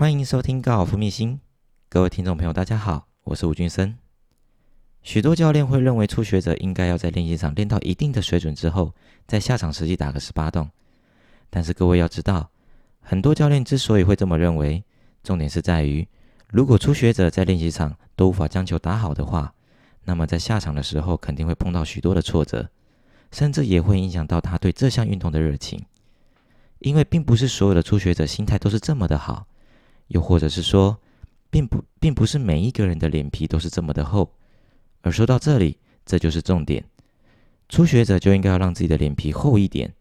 欢迎收听高尔夫秘辛，各位听众朋友，大家好，我是吴俊生。许多教练会认为初学者应该要在练习场练到一定的水准之后，在下场实际打个十八洞。但是各位要知道，很多教练之所以会这么认为，重点是在于，如果初学者在练习场都无法将球打好的话，那么在下场的时候肯定会碰到许多的挫折，甚至也会影响到他对这项运动的热情。因为并不是所有的初学者心态都是这么的好。又或者是说，并不并不是每一个人的脸皮都是这么的厚，而说到这里，这就是重点。初学者就应该要让自己的脸皮厚一点，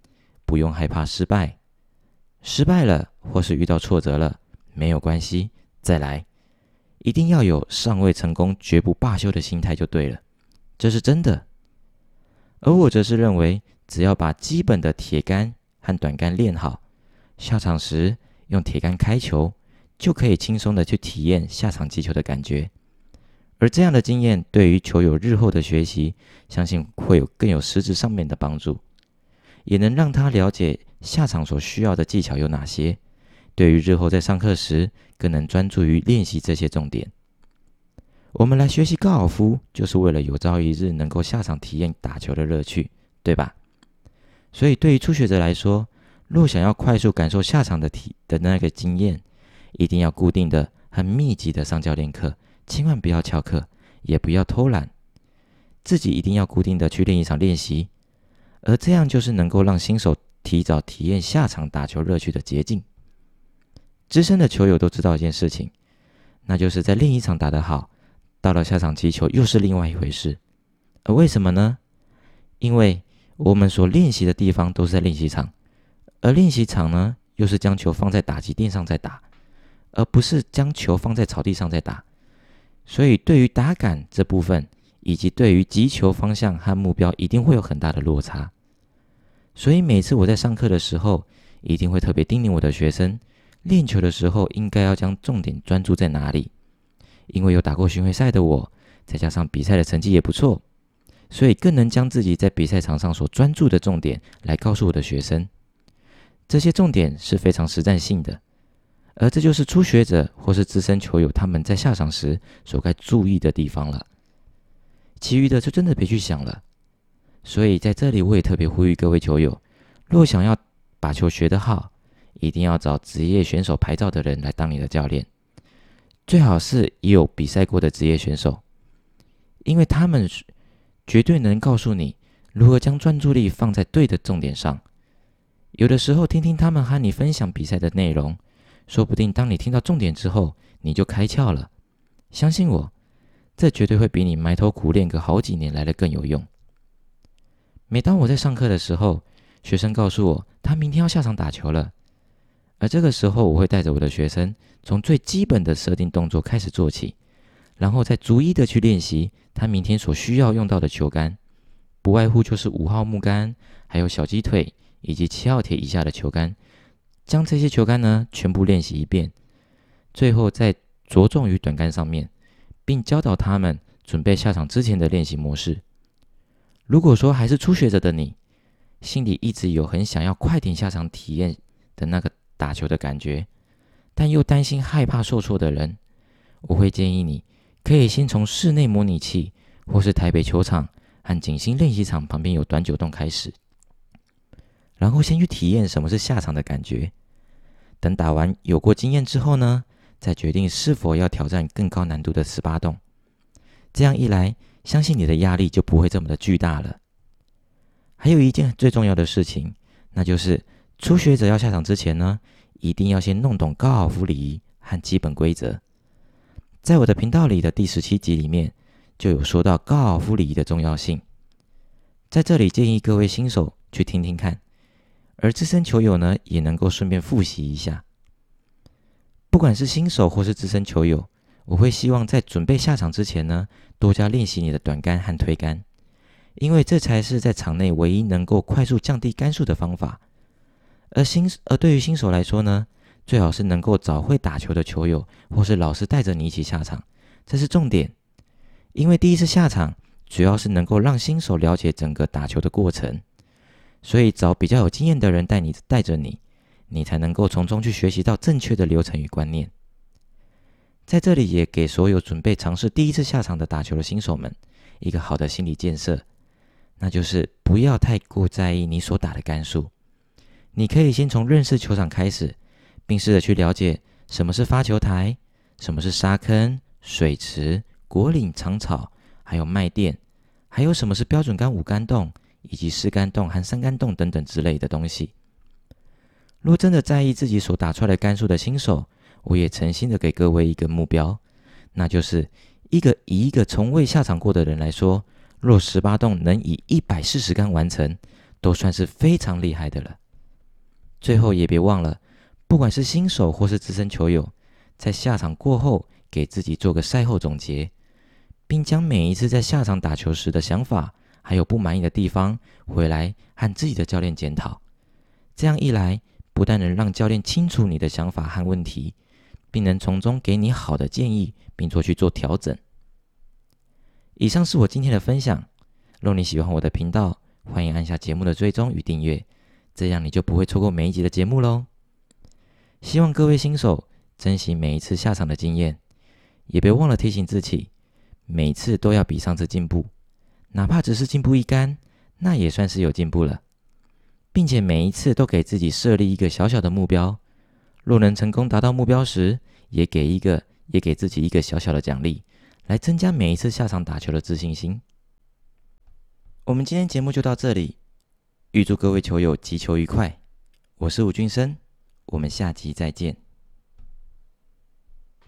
不用害怕失败。失败了或是遇到挫折了，没有关系，再来。一定要有尚未成功绝不罢休的心态就对了，这是真的。而我则是认为，只要把基本的铁杆和短杆练好，下场时用铁杆开球。就可以轻松的去体验下场击球的感觉，而这样的经验对于球友日后的学习，相信会有更有实质上面的帮助，也能让他了解下场所需要的技巧有哪些，对于日后在上课时更能专注于练习这些重点。我们来学习高尔夫，就是为了有朝一日能够下场体验打球的乐趣，对吧？所以对于初学者来说，若想要快速感受下场的体的那个经验，一定要固定的、很密集的上教练课，千万不要翘课，也不要偷懒，自己一定要固定的去练一场练习，而这样就是能够让新手提早体验下场打球乐趣的捷径。资深的球友都知道一件事情，那就是在练一场打得好，到了下场击球又是另外一回事。而为什么呢？因为我们所练习的地方都是在练习场，而练习场呢，又是将球放在打击垫上再打。而不是将球放在草地上再打，所以对于打感这部分，以及对于击球方向和目标，一定会有很大的落差。所以每次我在上课的时候，一定会特别叮咛我的学生，练球的时候应该要将重点专注在哪里。因为有打过巡回赛的我，再加上比赛的成绩也不错，所以更能将自己在比赛场上所专注的重点来告诉我的学生。这些重点是非常实战性的。而这就是初学者或是资深球友他们在下场时所该注意的地方了，其余的就真的别去想了。所以在这里我也特别呼吁各位球友，若想要把球学得好，一定要找职业选手牌照的人来当你的教练，最好是也有比赛过的职业选手，因为他们绝对能告诉你如何将专注力放在对的重点上。有的时候听听他们和你分享比赛的内容。说不定当你听到重点之后，你就开窍了。相信我，这绝对会比你埋头苦练个好几年来的更有用。每当我在上课的时候，学生告诉我他明天要下场打球了，而这个时候我会带着我的学生从最基本的设定动作开始做起，然后再逐一的去练习他明天所需要用到的球杆，不外乎就是五号木杆，还有小鸡腿以及七号铁以下的球杆。将这些球杆呢全部练习一遍，最后再着重于短杆上面，并教导他们准备下场之前的练习模式。如果说还是初学者的你，心里一直有很想要快点下场体验的那个打球的感觉，但又担心害怕受挫的人，我会建议你可以先从室内模拟器或是台北球场和景星练习场旁边有短九洞开始，然后先去体验什么是下场的感觉。等打完有过经验之后呢，再决定是否要挑战更高难度的十八洞。这样一来，相信你的压力就不会这么的巨大了。还有一件最重要的事情，那就是初学者要下场之前呢，一定要先弄懂高尔夫礼仪和基本规则。在我的频道里的第十七集里面，就有说到高尔夫礼仪的重要性。在这里建议各位新手去听听看。而资深球友呢，也能够顺便复习一下。不管是新手或是资深球友，我会希望在准备下场之前呢，多加练习你的短杆和推杆，因为这才是在场内唯一能够快速降低杆数的方法。而新而对于新手来说呢，最好是能够找会打球的球友，或是老师带着你一起下场，这是重点。因为第一次下场，主要是能够让新手了解整个打球的过程。所以找比较有经验的人带你带着你，你才能够从中去学习到正确的流程与观念。在这里也给所有准备尝试第一次下场的打球的新手们一个好的心理建设，那就是不要太过在意你所打的杆数。你可以先从认识球场开始，并试着去了解什么是发球台，什么是沙坑、水池、果岭、长草，还有麦垫，还有什么是标准杆五杆洞，以及四杆洞和三杆洞等等之类的东西。若真的在意自己所打出来的杆数的新手，我也诚心的给各位一个目标，那就是一个以一个从未下场过的人来说，若十八洞能以一百四十杆完成，都算是非常厉害的了。最后也别忘了，不管是新手或是资深球友，在下场过后给自己做个赛后总结，并将每一次在下场打球时的想法还有不满意的地方回来和自己的教练检讨。这样一来，不但能让教练清楚你的想法和问题。并能从中给你好的建议，并做去做调整。以上是我今天的分享。若你喜欢我的频道，欢迎按下节目的追踪与订阅，这样你就不会错过每一集的节目喽。希望各位新手珍惜每一次下场的经验，也别忘了提醒自己，每次都要比上次进步，哪怕只是进步一杆，那也算是有进步了，并且每一次都给自己设立一个小小的目标。若能成功达到目标时，也给一个，也给自己一个小小的奖励，来增加每一次下场打球的自信心。我们今天节目就到这里，预祝各位球友击球愉快。我是吴俊生，我们下集再见。